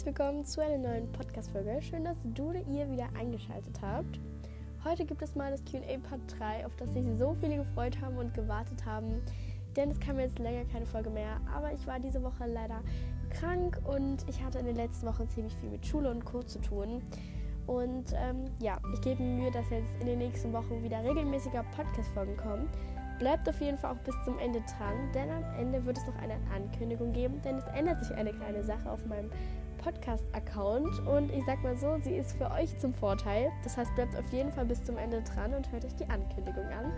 herzlich willkommen zu einer neuen Podcast-Folge. Schön, dass du oder ihr wieder eingeschaltet habt. Heute gibt es mal das QA Part 3, auf das sich so viele gefreut haben und gewartet haben. Denn es kam jetzt länger keine Folge mehr. Aber ich war diese Woche leider krank und ich hatte in den letzten Wochen ziemlich viel mit Schule und Co. zu tun. Und ähm, ja, ich gebe mir Mühe, dass jetzt in den nächsten Wochen wieder regelmäßiger Podcast-Folgen kommen. Bleibt auf jeden Fall auch bis zum Ende dran, denn am Ende wird es noch eine Ankündigung geben, denn es ändert sich eine kleine Sache auf meinem Podcast-Account und ich sag mal so, sie ist für euch zum Vorteil. Das heißt, bleibt auf jeden Fall bis zum Ende dran und hört euch die Ankündigung an.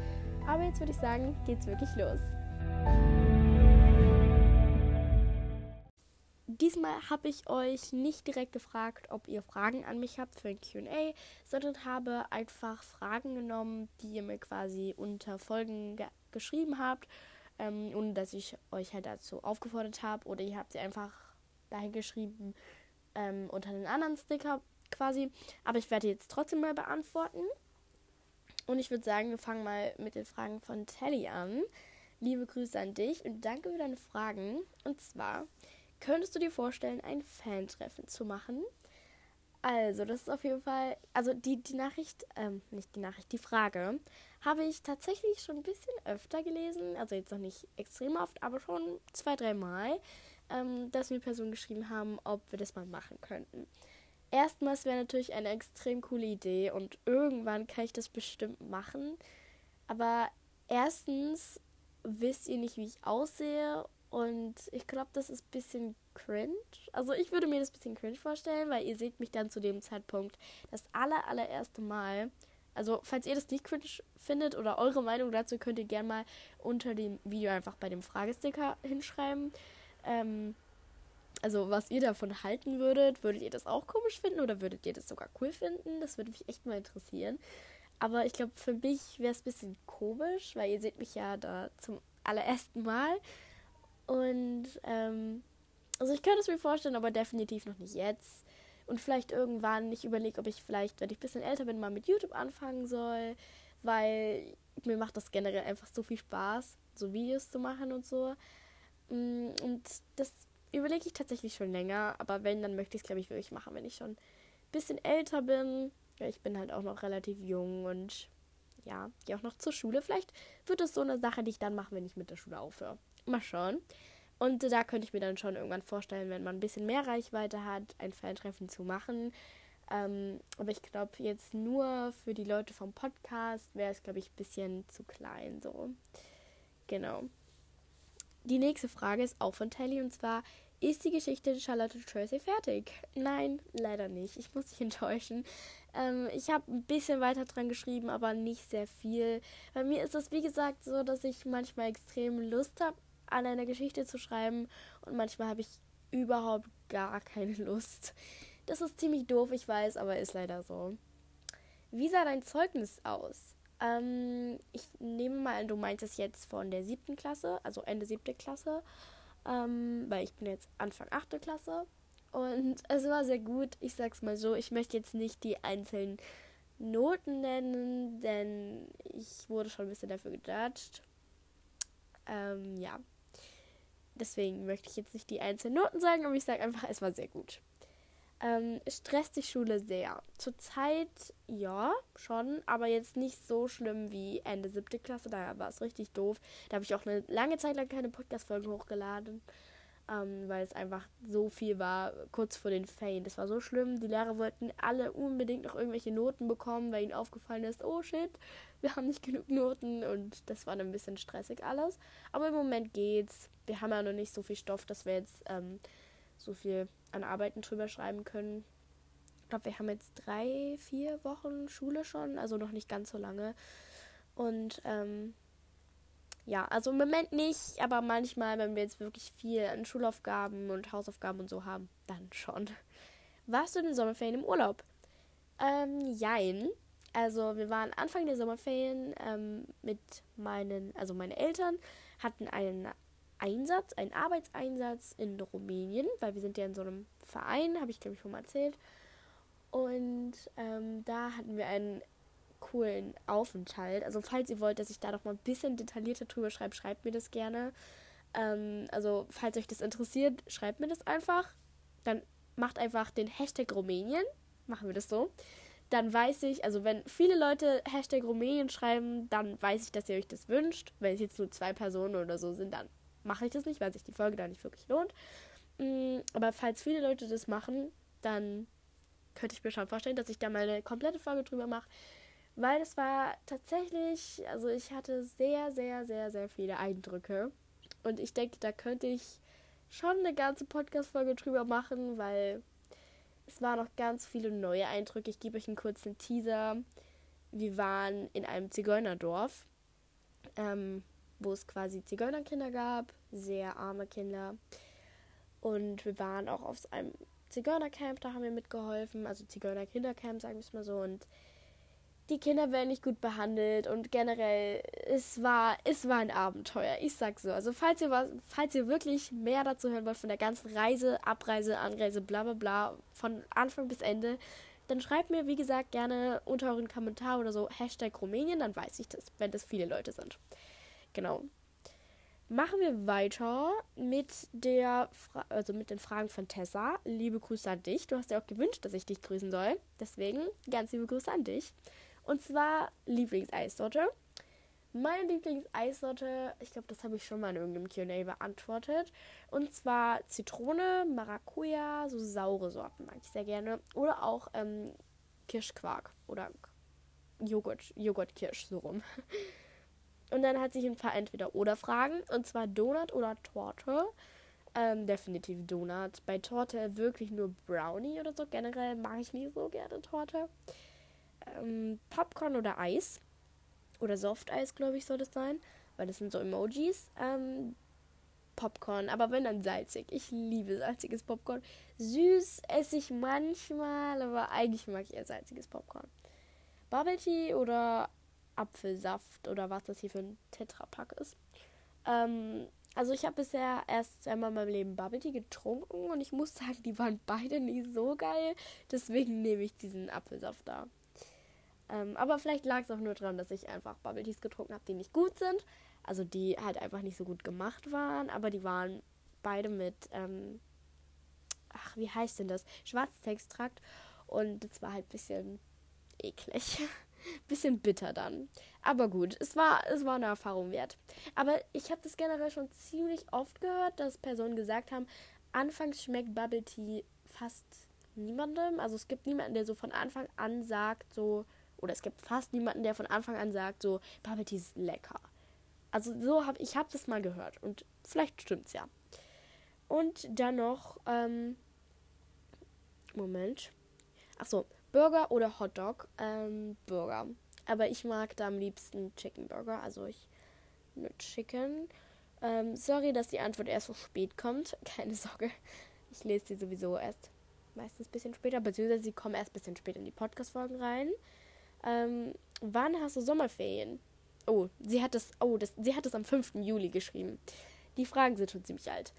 Aber jetzt würde ich sagen, geht's wirklich los. Diesmal habe ich euch nicht direkt gefragt, ob ihr Fragen an mich habt für ein QA, sondern habe einfach Fragen genommen, die ihr mir quasi unter Folgen ge geschrieben habt, ähm, ohne dass ich euch halt dazu aufgefordert habe. Oder ihr habt sie einfach dahin geschrieben ähm, unter einen anderen Sticker quasi. Aber ich werde jetzt trotzdem mal beantworten. Und ich würde sagen, wir fangen mal mit den Fragen von Telly an. Liebe Grüße an dich und danke für deine Fragen. Und zwar, Könntest du dir vorstellen, ein Fan-Treffen zu machen? Also, das ist auf jeden Fall, also die, die Nachricht, ähm, nicht die Nachricht, die Frage habe ich tatsächlich schon ein bisschen öfter gelesen, also jetzt noch nicht extrem oft, aber schon zwei, drei Mal, ähm, dass mir Personen geschrieben haben, ob wir das mal machen könnten. Erstmals wäre natürlich eine extrem coole Idee und irgendwann kann ich das bestimmt machen, aber erstens wisst ihr nicht, wie ich aussehe und ich glaube, das ist ein bisschen cringe. Also ich würde mir das ein bisschen cringe vorstellen, weil ihr seht mich dann zu dem Zeitpunkt das aller, allererste Mal. Also falls ihr das nicht cringe findet oder eure Meinung dazu, könnt ihr gerne mal unter dem Video einfach bei dem Fragesticker hinschreiben. Ähm, also was ihr davon halten würdet. Würdet ihr das auch komisch finden oder würdet ihr das sogar cool finden? Das würde mich echt mal interessieren. Aber ich glaube, für mich wäre es ein bisschen komisch, weil ihr seht mich ja da zum allerersten Mal. Und ähm, also ich könnte es mir vorstellen, aber definitiv noch nicht jetzt. Und vielleicht irgendwann, ich überlege, ob ich vielleicht, wenn ich ein bisschen älter bin, mal mit YouTube anfangen soll, weil mir macht das generell einfach so viel Spaß, so Videos zu machen und so. Mm, und das überlege ich tatsächlich schon länger, aber wenn, dann möchte ich es, glaube ich, wirklich machen, wenn ich schon ein bisschen älter bin. Ja, ich bin halt auch noch relativ jung und ja, gehe auch noch zur Schule. Vielleicht wird es so eine Sache, die ich dann mache, wenn ich mit der Schule aufhöre. Mal schauen. Und da könnte ich mir dann schon irgendwann vorstellen, wenn man ein bisschen mehr Reichweite hat, ein Fantreffen zu machen. Ähm, aber ich glaube, jetzt nur für die Leute vom Podcast wäre es, glaube ich, ein bisschen zu klein. So. Genau. Die nächste Frage ist auch von Telly und zwar: Ist die Geschichte Charlotte Tracy fertig? Nein, leider nicht. Ich muss dich enttäuschen. Ähm, ich habe ein bisschen weiter dran geschrieben, aber nicht sehr viel. Bei mir ist es, wie gesagt, so, dass ich manchmal extrem Lust habe, an einer Geschichte zu schreiben und manchmal habe ich überhaupt gar keine Lust. Das ist ziemlich doof, ich weiß, aber ist leider so. Wie sah dein Zeugnis aus? Ähm, ich nehme mal an, du meinst es jetzt von der siebten Klasse, also Ende siebte Klasse, ähm, weil ich bin jetzt Anfang achte Klasse und es war sehr gut. Ich sag's mal so, ich möchte jetzt nicht die einzelnen Noten nennen, denn ich wurde schon ein bisschen dafür gejudged. Ähm, ja. Deswegen möchte ich jetzt nicht die einzelnen Noten sagen, aber ich sage einfach, es war sehr gut. Ähm, stresst die Schule sehr. Zurzeit ja, schon, aber jetzt nicht so schlimm wie Ende siebte Klasse. Da war es richtig doof. Da habe ich auch eine lange Zeit lang keine Podcast-Folgen hochgeladen ähm, weil es einfach so viel war kurz vor den Ferien. Das war so schlimm. Die Lehrer wollten alle unbedingt noch irgendwelche Noten bekommen, weil ihnen aufgefallen ist, oh shit, wir haben nicht genug Noten und das war dann ein bisschen stressig alles. Aber im Moment geht's. Wir haben ja noch nicht so viel Stoff, dass wir jetzt ähm, so viel an Arbeiten drüber schreiben können. Ich glaube, wir haben jetzt drei, vier Wochen Schule schon, also noch nicht ganz so lange. Und ähm, ja, also im Moment nicht, aber manchmal, wenn wir jetzt wirklich viel an Schulaufgaben und Hausaufgaben und so haben, dann schon. Warst du in den Sommerferien im Urlaub? Ähm, jein. Also wir waren Anfang der Sommerferien ähm, mit meinen, also meine Eltern hatten einen Einsatz, einen Arbeitseinsatz in Rumänien, weil wir sind ja in so einem Verein, habe ich glaube ich schon mal erzählt. Und ähm, da hatten wir einen coolen Aufenthalt. Also falls ihr wollt, dass ich da noch mal ein bisschen detaillierter drüber schreibe, schreibt mir das gerne. Ähm, also falls euch das interessiert, schreibt mir das einfach. Dann macht einfach den Hashtag Rumänien. Machen wir das so. Dann weiß ich, also wenn viele Leute Hashtag Rumänien schreiben, dann weiß ich, dass ihr euch das wünscht. Wenn es jetzt nur zwei Personen oder so sind, dann mache ich das nicht, weil sich die Folge da nicht wirklich lohnt. Mm, aber falls viele Leute das machen, dann könnte ich mir schon vorstellen, dass ich da mal eine komplette Folge drüber mache. Weil es war tatsächlich, also ich hatte sehr, sehr, sehr, sehr viele Eindrücke. Und ich denke, da könnte ich schon eine ganze Podcast-Folge drüber machen, weil es waren noch ganz viele neue Eindrücke. Ich gebe euch einen kurzen Teaser. Wir waren in einem Zigeunerdorf, ähm, wo es quasi Zigeunerkinder gab, sehr arme Kinder. Und wir waren auch auf einem Zigeunercamp, da haben wir mitgeholfen, also Zigeuner-Kindercamp, sagen wir es mal so. Und die Kinder werden nicht gut behandelt und generell, es war, es war ein Abenteuer. Ich sag so. Also falls ihr was, falls ihr wirklich mehr dazu hören wollt von der ganzen Reise, Abreise, Anreise, bla bla bla, von Anfang bis Ende, dann schreibt mir, wie gesagt, gerne unter euren Kommentar oder so Hashtag Rumänien, dann weiß ich das, wenn das viele Leute sind. Genau. Machen wir weiter mit der Fra also mit den Fragen von Tessa. Liebe Grüße an dich. Du hast ja auch gewünscht, dass ich dich grüßen soll. Deswegen ganz liebe Grüße an dich. Und zwar Lieblingseissorte. Meine Lieblingseissorte, ich glaube, das habe ich schon mal in irgendeinem QA beantwortet. Und zwar Zitrone, Maracuja, so saure Sorten mag ich sehr gerne. Oder auch ähm, Kirschquark oder Joghurt, Joghurtkirsch, so rum. Und dann hat sich ein paar Entweder-Oder-Fragen. Und zwar Donut oder Torte. Ähm, definitiv Donut. Bei Torte wirklich nur Brownie oder so. Generell mag ich nie so gerne Torte. Ähm, Popcorn oder Eis. Oder Softeis, glaube ich, soll das sein. Weil das sind so Emojis. Ähm, Popcorn, aber wenn dann salzig. Ich liebe salziges Popcorn. Süß esse ich manchmal, aber eigentlich mag ich eher salziges Popcorn. Bubble Tea oder Apfelsaft oder was das hier für ein Tetrapack ist. Ähm, also ich habe bisher erst einmal in meinem Leben Bubble Tea getrunken und ich muss sagen, die waren beide nicht so geil. Deswegen nehme ich diesen Apfelsaft da. Ähm, aber vielleicht lag es auch nur daran, dass ich einfach Bubble Teas getrunken habe, die nicht gut sind. Also die halt einfach nicht so gut gemacht waren, aber die waren beide mit, ähm, ach, wie heißt denn das? Schwarztextrakt. Und es war halt ein bisschen eklig. Bisschen bitter dann. Aber gut, es war, es war eine Erfahrung wert. Aber ich habe das generell schon ziemlich oft gehört, dass Personen gesagt haben, anfangs schmeckt Bubble Tea fast niemandem. Also es gibt niemanden, der so von Anfang an sagt, so, oder es gibt fast niemanden, der von Anfang an sagt, so, Bubble Tea ist lecker. Also so habe ich habe das mal gehört und vielleicht stimmt's ja. Und dann noch, ähm, Moment. Ach so, Burger oder Hotdog? Ähm, Burger. Aber ich mag da am liebsten Chicken Burger. Also ich Chicken. Ähm, sorry, dass die Antwort erst so spät kommt. Keine Sorge. Ich lese sie sowieso erst meistens ein bisschen später. Beziehungsweise sie kommen erst ein bisschen später in die Podcast-Folgen rein. Ähm, wann hast du Sommerferien? Oh, sie hat das, oh, das, sie hat es am 5. Juli geschrieben. Die Fragen sind schon ziemlich alt.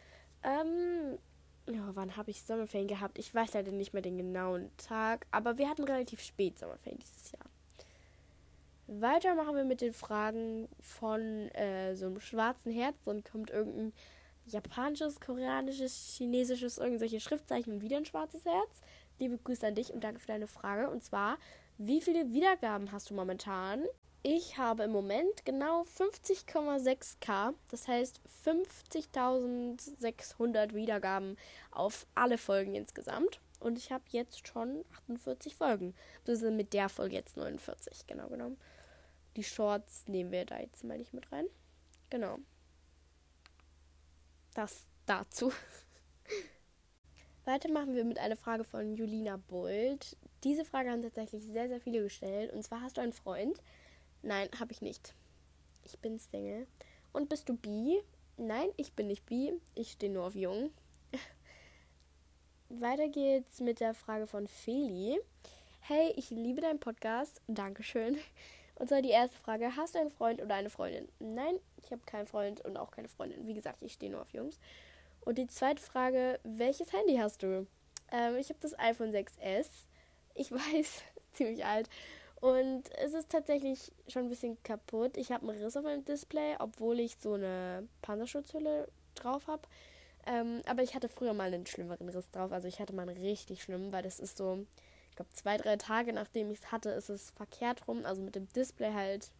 Ähm, ja, wann habe ich Sommerferien gehabt? Ich weiß leider nicht mehr den genauen Tag, aber wir hatten relativ spät Sommerferien dieses Jahr. Weiter machen wir mit den Fragen von äh, so einem schwarzen Herz und kommt irgendein japanisches, koreanisches, chinesisches, irgendwelche Schriftzeichen und wieder ein schwarzes Herz. Liebe Grüße an dich und danke für deine Frage. Und zwar, wie viele Wiedergaben hast du momentan? Ich habe im Moment genau 50,6k, das heißt 50.600 Wiedergaben auf alle Folgen insgesamt. Und ich habe jetzt schon 48 Folgen. Also mit der Folge jetzt 49, genau genommen. Die Shorts nehmen wir da jetzt mal nicht mit rein. Genau. Das dazu. Weiter machen wir mit einer Frage von Julina Bold. Diese Frage haben tatsächlich sehr, sehr viele gestellt. Und zwar hast du einen Freund, Nein, habe ich nicht. Ich bin Single. Und bist du bi? Nein, ich bin nicht bi. Ich stehe nur auf jung. Weiter geht's mit der Frage von Feli. Hey, ich liebe deinen Podcast. Dankeschön. Und zwar die erste Frage: Hast du einen Freund oder eine Freundin? Nein, ich habe keinen Freund und auch keine Freundin. Wie gesagt, ich stehe nur auf Jungs. Und die zweite Frage: Welches Handy hast du? Ähm, ich habe das iPhone 6S. Ich weiß, ziemlich alt. Und es ist tatsächlich schon ein bisschen kaputt. Ich habe einen Riss auf meinem Display, obwohl ich so eine Panzerschutzhülle drauf habe. Ähm, aber ich hatte früher mal einen schlimmeren Riss drauf. Also ich hatte mal einen richtig schlimmen, weil das ist so, ich glaube, zwei, drei Tage nachdem ich es hatte, ist es verkehrt rum. Also mit dem Display halt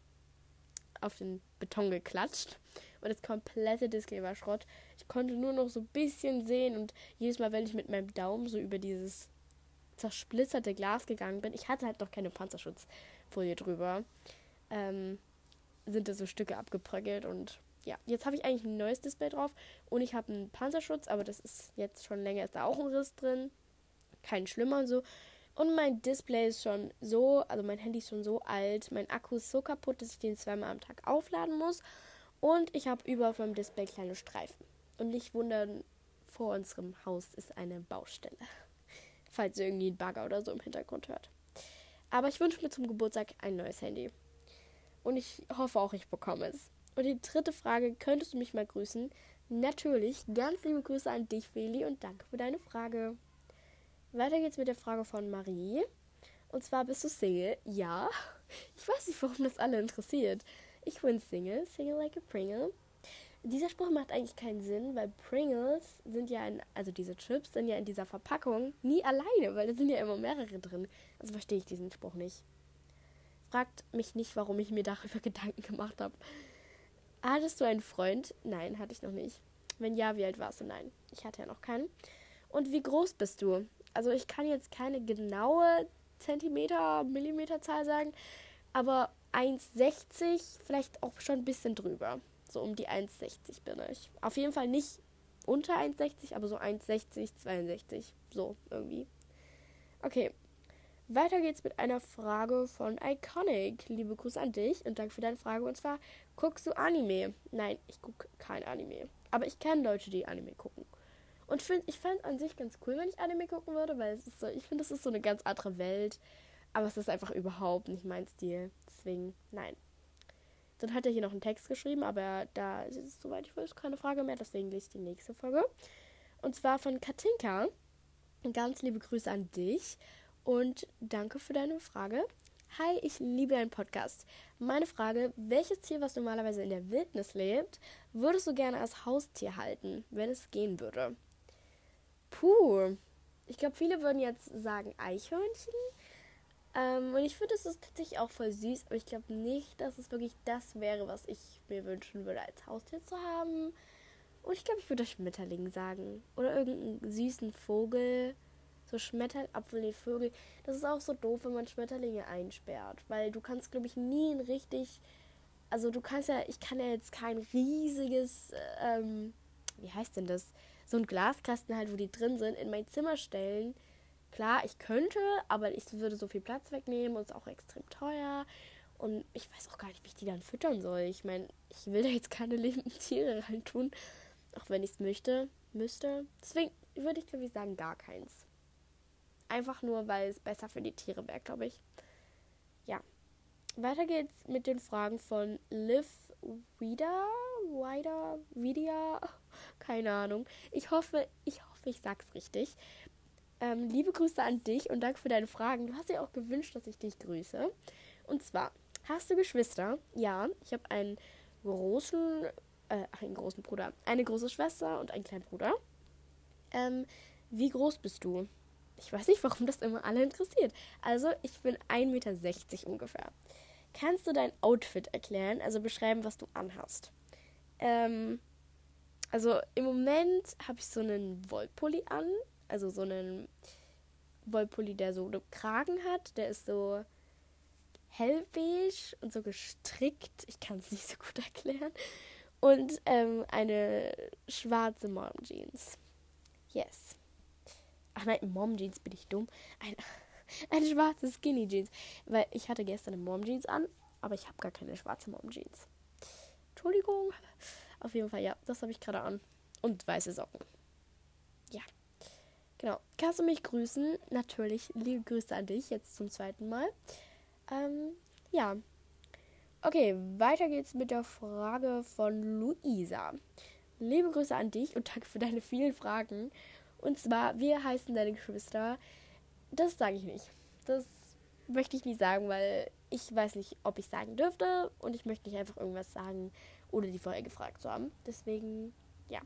auf den Beton geklatscht. Und das komplette Display war Schrott. Ich konnte nur noch so ein bisschen sehen und jedes Mal, wenn ich mit meinem Daumen so über dieses zersplitterte Glas gegangen bin, ich hatte halt noch keine Panzerschutzfolie drüber, ähm, sind da so Stücke abgebröckelt und ja, jetzt habe ich eigentlich ein neues Display drauf und ich habe einen Panzerschutz, aber das ist jetzt schon länger, ist da auch ein Riss drin. Kein schlimmer und so. Und mein Display ist schon so, also mein Handy ist schon so alt, mein Akku ist so kaputt, dass ich den zweimal am Tag aufladen muss. Und ich habe über auf meinem Display kleine Streifen. Und nicht wundern, vor unserem Haus ist eine Baustelle. Falls ihr irgendwie einen Bagger oder so im Hintergrund hört. Aber ich wünsche mir zum Geburtstag ein neues Handy. Und ich hoffe auch, ich bekomme es. Und die dritte Frage, könntest du mich mal grüßen? Natürlich, ganz liebe Grüße an dich, Feli, und danke für deine Frage. Weiter geht's mit der Frage von Marie. Und zwar bist du Single? Ja. Ich weiß nicht, warum das alle interessiert. Ich bin Single, Single like a Pringle. Dieser Spruch macht eigentlich keinen Sinn, weil Pringles sind ja in, also diese Chips sind ja in dieser Verpackung nie alleine, weil da sind ja immer mehrere drin. Also verstehe ich diesen Spruch nicht. Fragt mich nicht, warum ich mir darüber Gedanken gemacht habe. Hattest du einen Freund? Nein, hatte ich noch nicht. Wenn ja, wie alt warst du? Nein, ich hatte ja noch keinen. Und wie groß bist du? Also ich kann jetzt keine genaue Zentimeter, Millimeterzahl sagen, aber 1,60, vielleicht auch schon ein bisschen drüber. So um die 1,60 bin ich. Auf jeden Fall nicht unter 1,60, aber so 1,60, 62. So irgendwie. Okay, weiter geht's mit einer Frage von Iconic. Liebe Grüße an dich und danke für deine Frage. Und zwar, guckst du Anime? Nein, ich gucke kein Anime. Aber ich kenne Leute, die Anime gucken. Und find, ich fände es an sich ganz cool, wenn ich Anime gucken würde, weil es ist so, ich finde, es ist so eine ganz andere Welt. Aber es ist einfach überhaupt nicht mein Stil. Deswegen, nein. Dann hat er hier noch einen Text geschrieben, aber da ist, soweit ich weiß, keine Frage mehr. Deswegen lese ich die nächste Folge. Und zwar von Katinka. Ganz liebe Grüße an dich und danke für deine Frage. Hi, ich liebe deinen Podcast. Meine Frage, welches Tier, was normalerweise in der Wildnis lebt, würdest du gerne als Haustier halten, wenn es gehen würde? Puh, ich glaube, viele würden jetzt sagen Eichhörnchen. Ähm, und ich finde, es ist tatsächlich auch voll süß, aber ich glaube nicht, dass es wirklich das wäre, was ich mir wünschen würde, als Haustier zu haben. Und ich glaube, ich würde Schmetterling sagen. Oder irgendeinen süßen Vogel so Schmetterling, obwohl die Vögel, das ist auch so doof, wenn man Schmetterlinge einsperrt, weil du kannst, glaube ich, nie ein richtig, also du kannst ja, ich kann ja jetzt kein riesiges, ähm, wie heißt denn das, so ein Glaskasten halt, wo die drin sind, in mein Zimmer stellen. Klar, ich könnte, aber ich würde so viel Platz wegnehmen und es ist auch extrem teuer. Und ich weiß auch gar nicht, wie ich die dann füttern soll. Ich meine, ich will da jetzt keine lebenden Tiere reintun, auch wenn ich es möchte, müsste. Deswegen würde ich, glaube ich, sagen, gar keins. Einfach nur, weil es besser für die Tiere wäre, glaube ich. Ja. Weiter geht's mit den Fragen von Liv Wieder, Wieder, Vidia, keine Ahnung. Ich hoffe, ich hoffe, ich sag's richtig. Ähm, liebe Grüße an dich und danke für deine Fragen. Du hast ja auch gewünscht, dass ich dich grüße. Und zwar, hast du Geschwister? Ja, ich habe einen großen, äh, einen großen Bruder, eine große Schwester und einen kleinen Bruder. Ähm, wie groß bist du? Ich weiß nicht, warum das immer alle interessiert. Also, ich bin 1,60 Meter ungefähr. Kannst du dein Outfit erklären, also beschreiben, was du anhast? Ähm, also im Moment habe ich so einen Wollpulli an, also so einen Wollpulli, der so einen Kragen hat, der ist so hellbeige und so gestrickt. Ich kann es nicht so gut erklären. Und ähm, eine schwarze Mom Jeans. Yes. Ach nein, Mom Jeans bin ich dumm. Ein, eine schwarze Skinny Jeans. Weil ich hatte gestern eine Mom Jeans an, aber ich habe gar keine schwarze Mom Jeans. Entschuldigung. Auf jeden Fall, ja, das habe ich gerade an. Und weiße Socken. Genau. Kannst du mich grüßen? Natürlich. Liebe Grüße an dich, jetzt zum zweiten Mal. Ähm, ja. Okay, weiter geht's mit der Frage von Luisa. Liebe Grüße an dich und danke für deine vielen Fragen. Und zwar, wir heißen deine Geschwister. Das sage ich nicht. Das möchte ich nicht sagen, weil ich weiß nicht, ob ich sagen dürfte und ich möchte nicht einfach irgendwas sagen, ohne die vorher gefragt zu haben. Deswegen, ja.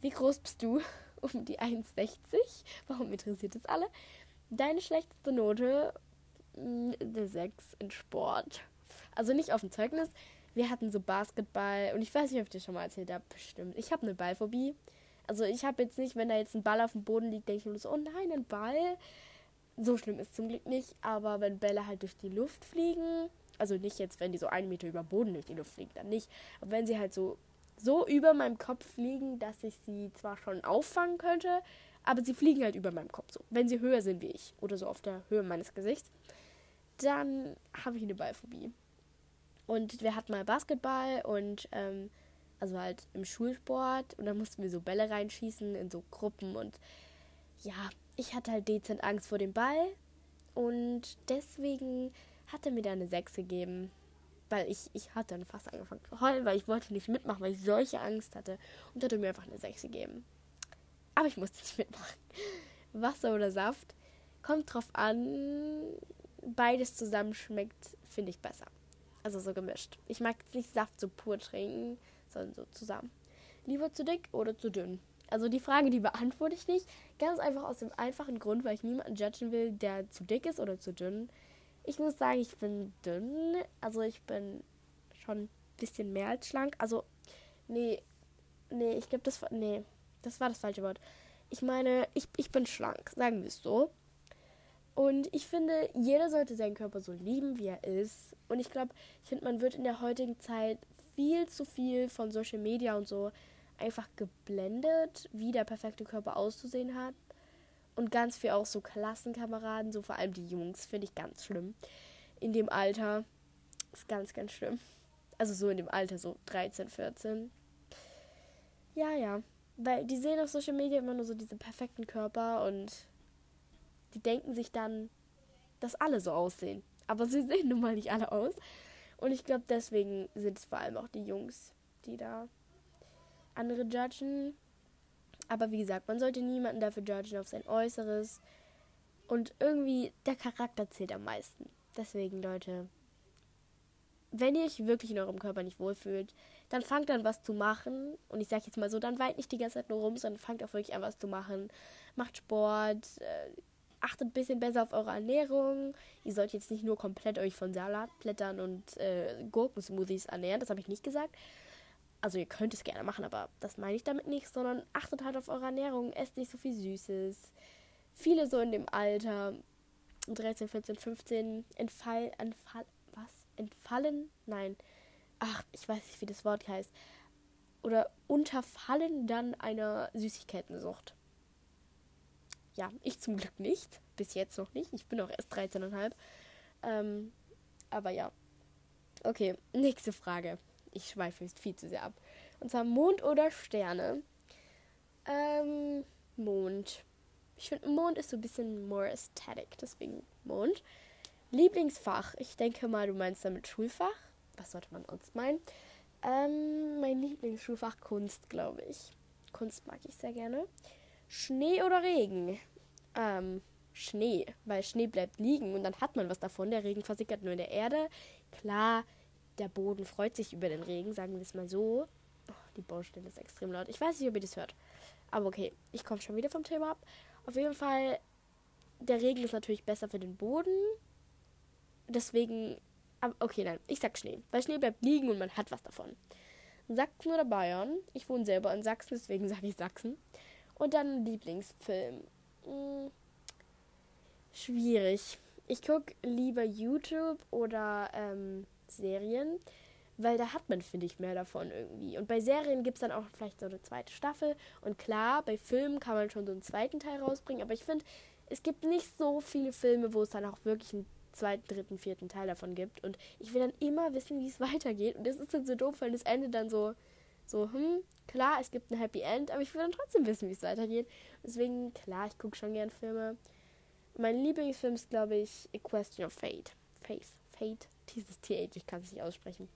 Wie groß bist du? Um die 1,60. Warum interessiert es alle? Deine schlechteste Note? Hm, eine 6 in Sport. Also nicht auf dem Zeugnis. Wir hatten so Basketball und ich weiß nicht, ob ich dir schon mal erzählt habe. Bestimmt. Ich habe eine Ballphobie. Also ich habe jetzt nicht, wenn da jetzt ein Ball auf dem Boden liegt, denke ich mir so, oh nein, ein Ball. So schlimm ist zum Glück nicht. Aber wenn Bälle halt durch die Luft fliegen, also nicht jetzt, wenn die so einen Meter über Boden durch die Luft fliegen, dann nicht. Aber wenn sie halt so, so über meinem Kopf fliegen, dass ich sie zwar schon auffangen könnte, aber sie fliegen halt über meinem Kopf so. Wenn sie höher sind wie ich oder so auf der Höhe meines Gesichts, dann habe ich eine Ballphobie. Und wir hatten mal Basketball und ähm, also halt im Schulsport und dann mussten wir so Bälle reinschießen in so Gruppen und ja, ich hatte halt dezent Angst vor dem Ball und deswegen hat er mir da eine 6 gegeben. Weil ich, ich hatte dann fast angefangen zu heulen, weil ich wollte nicht mitmachen, weil ich solche Angst hatte. Und hat er mir einfach eine 6 gegeben. Aber ich musste nicht mitmachen. Wasser oder Saft, kommt drauf an. Beides zusammen schmeckt, finde ich besser. Also so gemischt. Ich mag nicht Saft so pur trinken, sondern so zusammen. Lieber zu dick oder zu dünn? Also die Frage, die beantworte ich nicht. Ganz einfach aus dem einfachen Grund, weil ich niemanden judgen will, der zu dick ist oder zu dünn. Ich muss sagen, ich bin dünn. Also ich bin schon ein bisschen mehr als schlank. Also, nee, nee, ich glaube, das war, nee, das war das falsche Wort. Ich meine, ich, ich bin schlank, sagen wir es so. Und ich finde, jeder sollte seinen Körper so lieben, wie er ist. Und ich glaube, ich finde, man wird in der heutigen Zeit viel zu viel von Social Media und so einfach geblendet, wie der perfekte Körper auszusehen hat. Und ganz viel auch so Klassenkameraden, so vor allem die Jungs, finde ich ganz schlimm. In dem Alter ist ganz, ganz schlimm. Also so in dem Alter, so 13, 14. Ja, ja. Weil die sehen auf Social Media immer nur so diese perfekten Körper und die denken sich dann, dass alle so aussehen. Aber sie sehen nun mal nicht alle aus. Und ich glaube, deswegen sind es vor allem auch die Jungs, die da andere judgen. Aber wie gesagt, man sollte niemanden dafür judgen auf sein Äußeres. Und irgendwie der Charakter zählt am meisten. Deswegen, Leute, wenn ihr euch wirklich in eurem Körper nicht wohlfühlt, dann fangt an, was zu machen. Und ich sage jetzt mal so, dann weint nicht die ganze Zeit nur rum, sondern fangt auch wirklich an, was zu machen. Macht Sport, äh, achtet ein bisschen besser auf eure Ernährung. Ihr sollt jetzt nicht nur komplett euch von Salatblättern und äh, Gurkensmoothies ernähren, das habe ich nicht gesagt. Also ihr könnt es gerne machen, aber das meine ich damit nicht, sondern achtet halt auf eure Ernährung, esst nicht so viel Süßes. Viele so in dem Alter, 13, 14, 15, entfall, entfall, was? Entfallen? Nein. Ach, ich weiß nicht, wie das Wort heißt. Oder unterfallen dann einer Süßigkeitensucht. Ja, ich zum Glück nicht. Bis jetzt noch nicht. Ich bin auch erst 13,5. Ähm, aber ja. Okay, nächste Frage. Ich schweife jetzt viel zu sehr ab. Und zwar Mond oder Sterne? Ähm, Mond. Ich finde, Mond ist so ein bisschen more aesthetic, deswegen Mond. Lieblingsfach. Ich denke mal, du meinst damit Schulfach. Was sollte man sonst meinen? Ähm, mein Lieblingsschulfach Kunst, glaube ich. Kunst mag ich sehr gerne. Schnee oder Regen? Ähm, Schnee, weil Schnee bleibt liegen und dann hat man was davon. Der Regen versickert nur in der Erde. Klar, der Boden freut sich über den Regen, sagen wir es mal so. Oh, die Baustelle ist extrem laut. Ich weiß nicht, ob ihr das hört. Aber okay, ich komme schon wieder vom Thema ab. Auf jeden Fall, der Regen ist natürlich besser für den Boden. Deswegen, okay, nein, ich sag Schnee. Weil Schnee bleibt liegen und man hat was davon. Sachsen oder Bayern? Ich wohne selber in Sachsen, deswegen sage ich Sachsen. Und dann Lieblingsfilm. Hm, schwierig. Ich gucke lieber YouTube oder ähm, Serien, weil da hat man, finde ich, mehr davon irgendwie. Und bei Serien gibt es dann auch vielleicht so eine zweite Staffel. Und klar, bei Filmen kann man schon so einen zweiten Teil rausbringen, aber ich finde, es gibt nicht so viele Filme, wo es dann auch wirklich einen zweiten, dritten, vierten Teil davon gibt. Und ich will dann immer wissen, wie es weitergeht. Und das ist dann so doof, weil das Ende dann so so, hm, klar, es gibt ein Happy End, aber ich will dann trotzdem wissen, wie es weitergeht. Deswegen, klar, ich gucke schon gern Filme. Mein Lieblingsfilm ist, glaube ich, A Question of Fate. Faith. Fate. Dieses TH, ich kann es nicht aussprechen.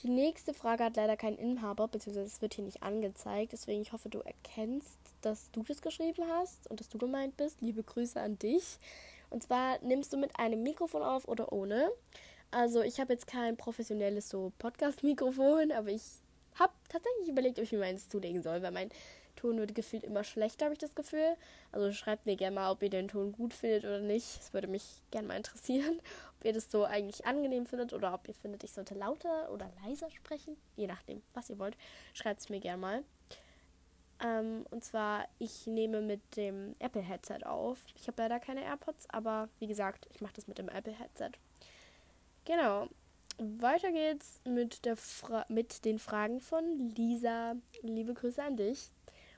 Die nächste Frage hat leider keinen Inhaber, beziehungsweise es wird hier nicht angezeigt. Deswegen, ich hoffe, du erkennst, dass du das geschrieben hast und dass du gemeint bist. Liebe Grüße an dich. Und zwar nimmst du mit einem Mikrofon auf oder ohne. Also ich habe jetzt kein professionelles so Podcast-Mikrofon, aber ich habe tatsächlich überlegt, ob ich mir meins zulegen soll, weil mein Ton wird gefühlt immer schlechter, habe ich das Gefühl. Also schreibt mir gerne mal, ob ihr den Ton gut findet oder nicht. Es würde mich gerne mal interessieren, ihr das so eigentlich angenehm findet oder ob ihr findet, ich sollte lauter oder leiser sprechen. Je nachdem, was ihr wollt. Schreibt es mir gerne mal. Ähm, und zwar, ich nehme mit dem Apple-Headset auf. Ich habe leider keine AirPods, aber wie gesagt, ich mache das mit dem Apple-Headset. Genau. Weiter geht's mit, der Fra mit den Fragen von Lisa. Liebe Grüße an dich.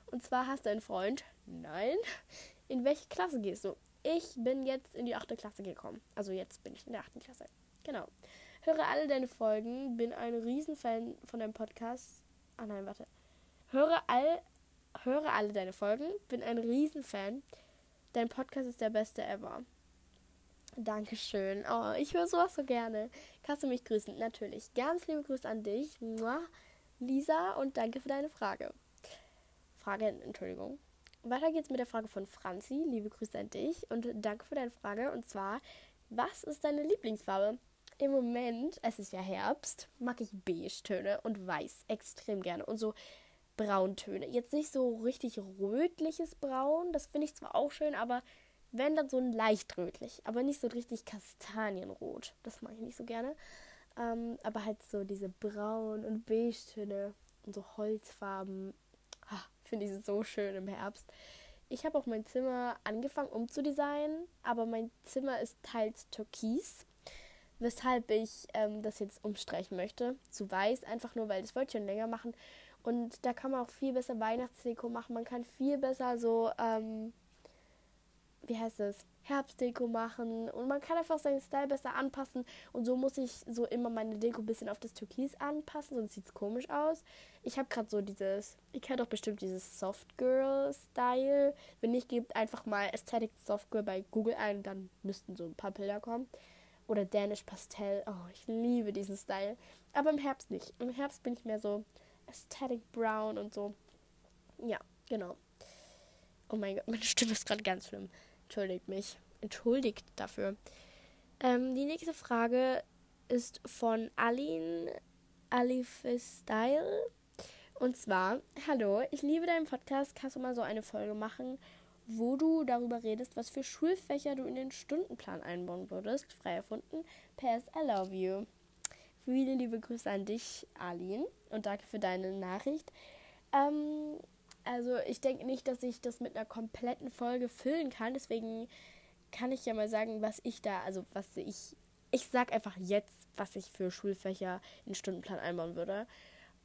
Und zwar hast du einen Freund? Nein. In welche Klasse gehst du? Ich bin jetzt in die 8. Klasse gekommen. Also jetzt bin ich in der 8. Klasse. Genau. Höre alle deine Folgen, bin ein Riesenfan von deinem Podcast. Ah nein, warte. Höre, all, höre alle deine Folgen, bin ein Riesenfan. Dein Podcast ist der beste ever. Dankeschön. Oh, ich höre sowas so gerne. Kannst du mich grüßen? Natürlich. Ganz liebe Grüße an dich, Lisa, und danke für deine Frage. Frage, Entschuldigung. Weiter geht's mit der Frage von Franzi. Liebe Grüße an dich und danke für deine Frage. Und zwar, was ist deine Lieblingsfarbe? Im Moment, es ist ja Herbst, mag ich Beige-Töne und Weiß extrem gerne. Und so Brauntöne. Jetzt nicht so richtig rötliches Braun, das finde ich zwar auch schön, aber wenn dann so ein leicht rötlich, aber nicht so richtig Kastanienrot. Das mag ich nicht so gerne. Ähm, aber halt so diese Braun- und Beige-Töne und so Holzfarben Finde ich so schön im Herbst. Ich habe auch mein Zimmer angefangen umzudesignen, aber mein Zimmer ist teils türkis, weshalb ich ähm, das jetzt umstreichen möchte zu weiß, einfach nur, weil das wollte ich schon länger machen. Und da kann man auch viel besser Weihnachtsdeko machen. Man kann viel besser so, ähm, wie heißt es, Herbstdeko machen und man kann einfach seinen Style besser anpassen und so muss ich so immer meine Deko ein bisschen auf das Türkis anpassen, sonst sieht es komisch aus. Ich habe gerade so dieses, ihr kennt doch bestimmt dieses Soft Girl Style. Wenn nicht, gebt einfach mal Aesthetic Soft Girl bei Google ein, dann müssten so ein paar Bilder kommen. Oder Danish Pastel. Oh, ich liebe diesen Style. Aber im Herbst nicht. Im Herbst bin ich mehr so Aesthetic Brown und so. Ja, genau. Oh mein Gott, meine Stimme ist gerade ganz schlimm. Entschuldigt mich. Entschuldigt dafür. Ähm, die nächste Frage ist von Aline Alif Style. Und zwar, hallo, ich liebe deinen Podcast. Kannst du mal so eine Folge machen, wo du darüber redest, was für Schulfächer du in den Stundenplan einbauen würdest? Frei erfunden. PS, I love you. Viele liebe Grüße an dich, Aline. Und danke für deine Nachricht. Ähm, also ich denke nicht, dass ich das mit einer kompletten Folge füllen kann. Deswegen kann ich ja mal sagen, was ich da, also was ich, ich sag einfach jetzt, was ich für Schulfächer in den Stundenplan einbauen würde.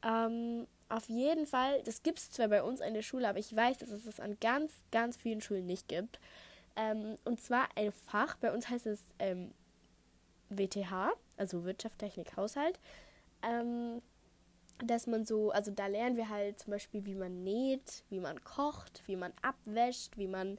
Ähm, auf jeden Fall, das gibt es zwar bei uns an der Schule, aber ich weiß, dass es das an ganz, ganz vielen Schulen nicht gibt. Ähm, und zwar ein Fach, bei uns heißt es ähm, WTH, also Wirtschaft, Technik, Haushalt. Ähm, dass man so, also da lernen wir halt zum Beispiel, wie man näht, wie man kocht, wie man abwäscht, wie man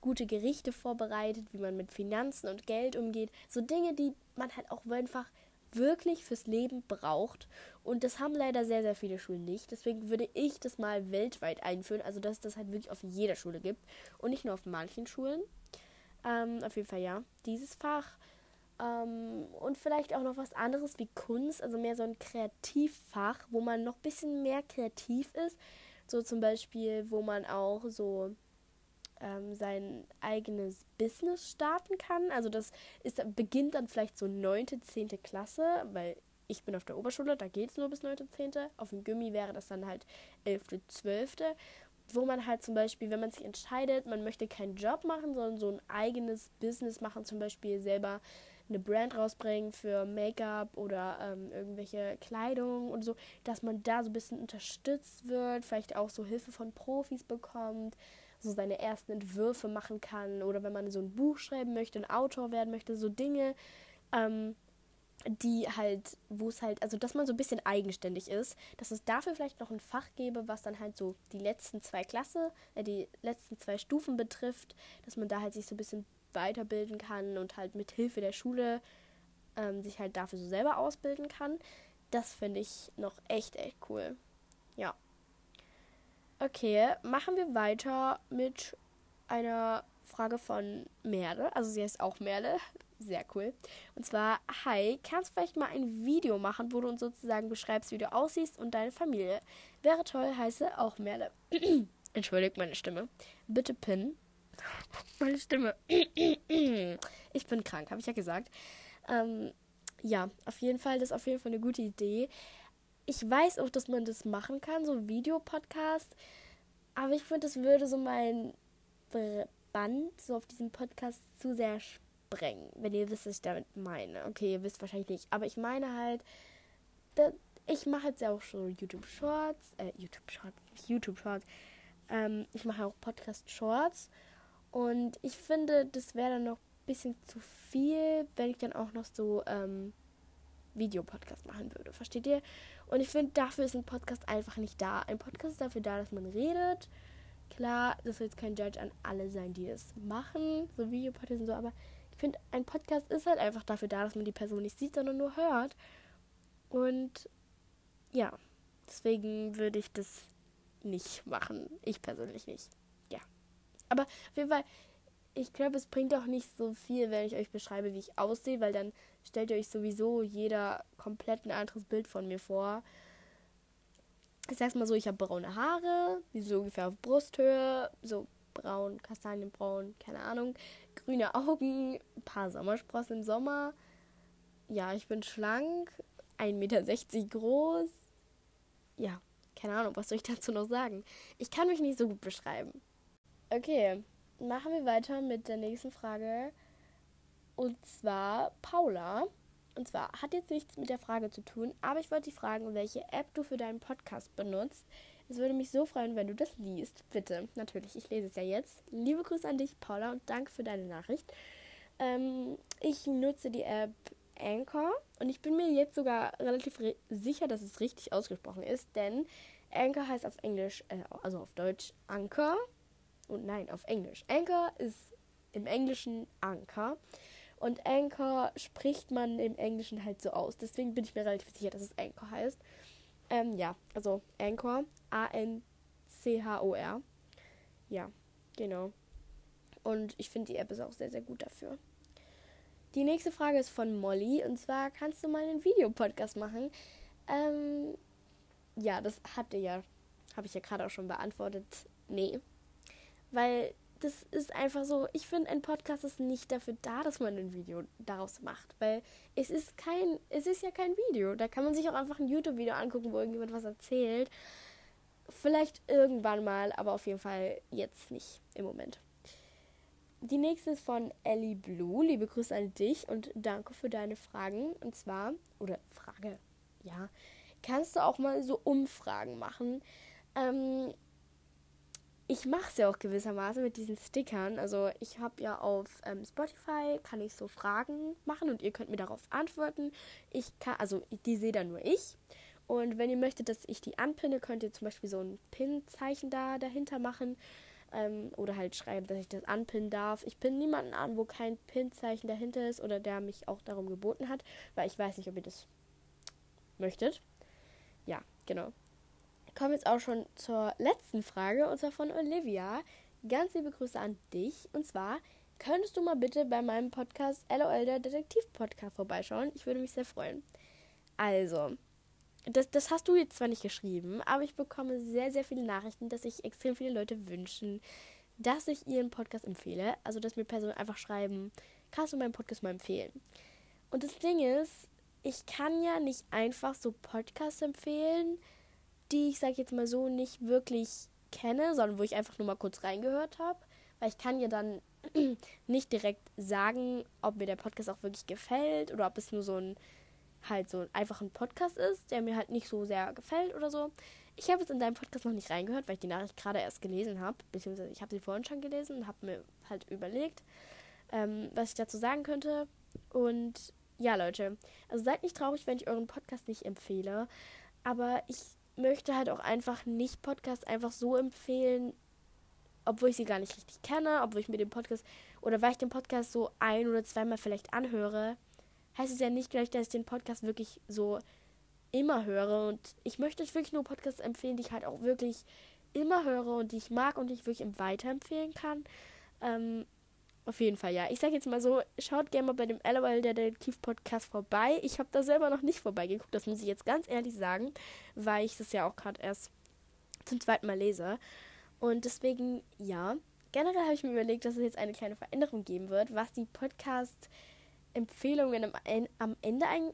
gute Gerichte vorbereitet, wie man mit Finanzen und Geld umgeht. So Dinge, die man halt auch einfach wirklich fürs Leben braucht. Und das haben leider sehr, sehr viele Schulen nicht. Deswegen würde ich das mal weltweit einführen. Also, dass es das halt wirklich auf jeder Schule gibt und nicht nur auf manchen Schulen. Ähm, auf jeden Fall ja. Dieses Fach ähm, und vielleicht auch noch was anderes wie Kunst, also mehr so ein Kreativfach, wo man noch ein bisschen mehr kreativ ist. So zum Beispiel, wo man auch so ähm, sein eigenes Business starten kann. Also das ist, beginnt dann vielleicht so 9., 10. Klasse, weil ich bin auf der Oberschule, da geht es nur bis 9., 10. Auf dem Gummi wäre das dann halt 11., 12., wo man halt zum Beispiel, wenn man sich entscheidet, man möchte keinen Job machen, sondern so ein eigenes Business machen, zum Beispiel selber eine Brand rausbringen für Make-up oder ähm, irgendwelche Kleidung und so, dass man da so ein bisschen unterstützt wird, vielleicht auch so Hilfe von Profis bekommt, so seine ersten Entwürfe machen kann oder wenn man so ein Buch schreiben möchte, ein Autor werden möchte, so Dinge, ähm, die halt, wo es halt, also dass man so ein bisschen eigenständig ist, dass es dafür vielleicht noch ein Fach gäbe, was dann halt so die letzten zwei Klasse, äh, die letzten zwei Stufen betrifft, dass man da halt sich so ein bisschen weiterbilden kann und halt mit Hilfe der Schule ähm, sich halt dafür so selber ausbilden kann. Das finde ich noch echt, echt cool. Ja. Okay, machen wir weiter mit einer Frage von Merle. Also sie heißt auch Merle. Sehr cool. Und zwar, hi, kannst du vielleicht mal ein Video machen, wo du uns sozusagen beschreibst, wie du aussiehst und deine Familie? Wäre toll, heiße auch Merle. Entschuldigt meine Stimme. Bitte pin. Meine Stimme. ich bin krank, habe ich ja gesagt. Ähm, ja, auf jeden Fall, das ist auf jeden Fall eine gute Idee. Ich weiß auch, dass man das machen kann, so Videopodcast. Aber ich finde, das würde so mein Band so auf diesem Podcast zu sehr sprengen, wenn ihr wisst, was ich damit meine. Okay, ihr wisst wahrscheinlich nicht. Aber ich meine halt, ich mache jetzt ja auch schon YouTube Shorts, äh, YouTube Shorts, YouTube Shorts. Ähm, ich mache auch Podcast Shorts. Und ich finde, das wäre dann noch ein bisschen zu viel, wenn ich dann auch noch so ähm, Videopodcast machen würde. Versteht ihr? Und ich finde, dafür ist ein Podcast einfach nicht da. Ein Podcast ist dafür da, dass man redet. Klar, das soll jetzt kein Judge an alle sein, die das machen, so Videopodcasts und so, aber ich finde, ein Podcast ist halt einfach dafür da, dass man die Person nicht sieht, sondern nur hört. Und ja, deswegen würde ich das nicht machen. Ich persönlich nicht. Ja. Aber auf jeden Fall, ich glaube, es bringt auch nicht so viel, wenn ich euch beschreibe, wie ich aussehe, weil dann stellt ihr euch sowieso jeder komplett ein anderes Bild von mir vor. Ich sag's mal so, ich habe braune Haare, die so ungefähr auf Brusthöhe, so braun, kastanienbraun, keine Ahnung, grüne Augen, ein paar Sommersprossen im Sommer. Ja, ich bin schlank, 1,60 Meter groß. Ja, keine Ahnung, was soll ich dazu noch sagen? Ich kann mich nicht so gut beschreiben. Okay, machen wir weiter mit der nächsten Frage. Und zwar Paula. Und zwar hat jetzt nichts mit der Frage zu tun, aber ich wollte dich fragen, welche App du für deinen Podcast benutzt. Es würde mich so freuen, wenn du das liest. Bitte, natürlich, ich lese es ja jetzt. Liebe Grüße an dich, Paula, und danke für deine Nachricht. Ähm, ich nutze die App Anchor und ich bin mir jetzt sogar relativ sicher, dass es richtig ausgesprochen ist, denn Anchor heißt auf Englisch, äh, also auf Deutsch Anchor. Und nein, auf Englisch. Anchor ist im Englischen Anchor. Und Anchor spricht man im Englischen halt so aus. Deswegen bin ich mir relativ sicher, dass es Anchor heißt. Ähm, ja, also Anchor. A-N-C-H-O-R. Ja, genau. Und ich finde, die App ist auch sehr, sehr gut dafür. Die nächste Frage ist von Molly. Und zwar, kannst du mal einen Videopodcast machen? Ähm, ja, das habt ihr ja, habe ich ja gerade auch schon beantwortet. Nee. Weil das ist einfach so, ich finde, ein Podcast ist nicht dafür da, dass man ein Video daraus macht. Weil es ist kein, es ist ja kein Video. Da kann man sich auch einfach ein YouTube-Video angucken, wo irgendjemand was erzählt. Vielleicht irgendwann mal, aber auf jeden Fall jetzt nicht im Moment. Die nächste ist von Ellie Blue. Liebe Grüße an dich und danke für deine Fragen. Und zwar, oder Frage, ja, kannst du auch mal so Umfragen machen. Ähm, ich mache es ja auch gewissermaßen mit diesen Stickern. Also ich habe ja auf ähm, Spotify, kann ich so Fragen machen und ihr könnt mir darauf antworten. Ich kann, also die sehe dann nur ich. Und wenn ihr möchtet, dass ich die anpinne, könnt ihr zum Beispiel so ein Pin-Zeichen da dahinter machen. Ähm, oder halt schreiben, dass ich das anpinnen darf. Ich pinne niemanden an, wo kein Pin-Zeichen dahinter ist oder der mich auch darum geboten hat, weil ich weiß nicht, ob ihr das möchtet. Ja, genau kommen jetzt auch schon zur letzten Frage und zwar von Olivia. Ganz liebe Grüße an dich. Und zwar, könntest du mal bitte bei meinem Podcast LOL, der Detektiv-Podcast, vorbeischauen? Ich würde mich sehr freuen. Also, das, das hast du jetzt zwar nicht geschrieben, aber ich bekomme sehr, sehr viele Nachrichten, dass sich extrem viele Leute wünschen, dass ich ihren Podcast empfehle. Also, dass mir Personen einfach schreiben, kannst du meinen Podcast mal empfehlen? Und das Ding ist, ich kann ja nicht einfach so Podcasts empfehlen, die ich, sag jetzt mal so, nicht wirklich kenne, sondern wo ich einfach nur mal kurz reingehört habe. Weil ich kann ja dann nicht direkt sagen, ob mir der Podcast auch wirklich gefällt oder ob es nur so ein halt so einfach ein Podcast ist, der mir halt nicht so sehr gefällt oder so. Ich habe jetzt in deinem Podcast noch nicht reingehört, weil ich die Nachricht gerade erst gelesen habe, beziehungsweise ich habe sie vorhin schon gelesen und habe mir halt überlegt, ähm, was ich dazu sagen könnte. Und ja, Leute, also seid nicht traurig, wenn ich euren Podcast nicht empfehle, aber ich möchte halt auch einfach nicht Podcasts einfach so empfehlen, obwohl ich sie gar nicht richtig kenne, obwohl ich mir den Podcast oder weil ich den Podcast so ein oder zweimal vielleicht anhöre, heißt es ja nicht gleich, dass ich den Podcast wirklich so immer höre. Und ich möchte euch wirklich nur Podcasts empfehlen, die ich halt auch wirklich immer höre und die ich mag und die ich wirklich weiterempfehlen kann. Ähm, auf jeden Fall, ja. Ich sage jetzt mal so, schaut gerne mal bei dem LOL Detektiv Podcast vorbei. Ich habe da selber noch nicht vorbeigeguckt, das muss ich jetzt ganz ehrlich sagen, weil ich das ja auch gerade erst zum zweiten Mal lese. Und deswegen, ja, generell habe ich mir überlegt, dass es jetzt eine kleine Veränderung geben wird, was die Podcast-Empfehlungen am, Ende ein.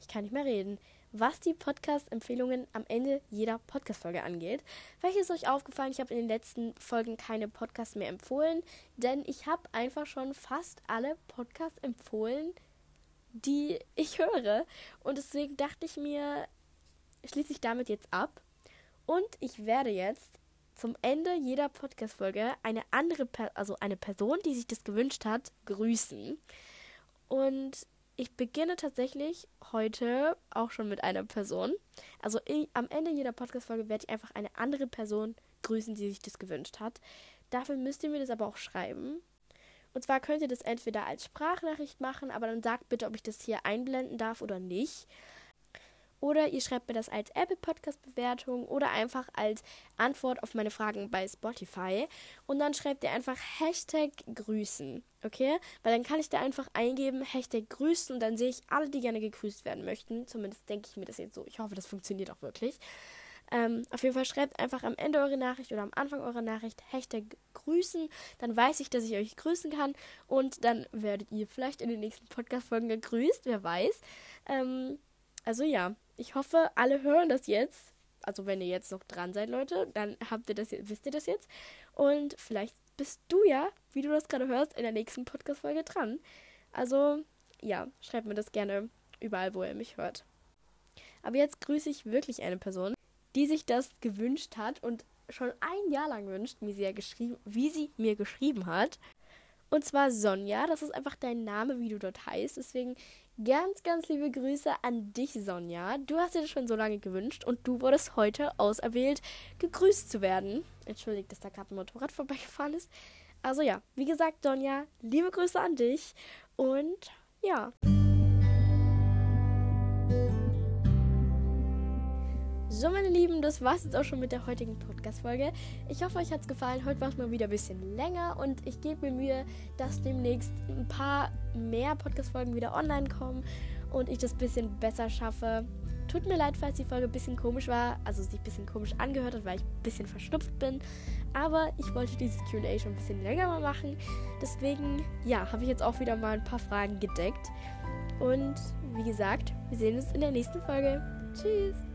ich kann nicht mehr reden was die Podcast-Empfehlungen am Ende jeder Podcast-Folge angeht. Welches ist euch aufgefallen? Ich habe in den letzten Folgen keine Podcasts mehr empfohlen, denn ich habe einfach schon fast alle Podcasts empfohlen, die ich höre. Und deswegen dachte ich mir, schließe ich damit jetzt ab. Und ich werde jetzt zum Ende jeder Podcast-Folge eine andere, per also eine Person, die sich das gewünscht hat, grüßen. Und ich beginne tatsächlich heute auch schon mit einer Person. Also ich, am Ende jeder Podcast-Folge werde ich einfach eine andere Person grüßen, die sich das gewünscht hat. Dafür müsst ihr mir das aber auch schreiben. Und zwar könnt ihr das entweder als Sprachnachricht machen, aber dann sagt bitte, ob ich das hier einblenden darf oder nicht. Oder ihr schreibt mir das als Apple Podcast Bewertung oder einfach als Antwort auf meine Fragen bei Spotify. Und dann schreibt ihr einfach Hashtag Grüßen. Okay? Weil dann kann ich da einfach eingeben Hashtag Grüßen und dann sehe ich alle, die gerne gegrüßt werden möchten. Zumindest denke ich mir das jetzt so. Ich hoffe, das funktioniert auch wirklich. Ähm, auf jeden Fall schreibt einfach am Ende eurer Nachricht oder am Anfang eurer Nachricht Hashtag grüßen. Dann weiß ich, dass ich euch grüßen kann. Und dann werdet ihr vielleicht in den nächsten Podcast-Folgen gegrüßt. Wer weiß. Ähm, also ja, ich hoffe, alle hören das jetzt. Also wenn ihr jetzt noch dran seid, Leute, dann habt ihr das, wisst ihr das jetzt. Und vielleicht bist du ja, wie du das gerade hörst, in der nächsten Podcast-Folge dran. Also, ja, schreibt mir das gerne überall, wo ihr mich hört. Aber jetzt grüße ich wirklich eine Person, die sich das gewünscht hat und schon ein Jahr lang wünscht, wie sie, ja geschrieben, wie sie mir geschrieben hat. Und zwar Sonja. Das ist einfach dein Name, wie du dort heißt. Deswegen Ganz, ganz liebe Grüße an dich, Sonja. Du hast dir das schon so lange gewünscht und du wurdest heute auserwählt, gegrüßt zu werden. Entschuldigt, dass da gerade ein Motorrad vorbeigefahren ist. Also ja, wie gesagt, Sonja, liebe Grüße an dich und ja. So, meine Lieben, das war es jetzt auch schon mit der heutigen Podcast-Folge. Ich hoffe, euch hat es gefallen. Heute war es mal wieder ein bisschen länger und ich gebe mir Mühe, dass demnächst ein paar mehr Podcast-Folgen wieder online kommen und ich das ein bisschen besser schaffe. Tut mir leid, falls die Folge ein bisschen komisch war, also sich ein bisschen komisch angehört hat, weil ich ein bisschen verschnupft bin. Aber ich wollte dieses QA schon ein bisschen länger mal machen. Deswegen, ja, habe ich jetzt auch wieder mal ein paar Fragen gedeckt. Und wie gesagt, wir sehen uns in der nächsten Folge. Tschüss!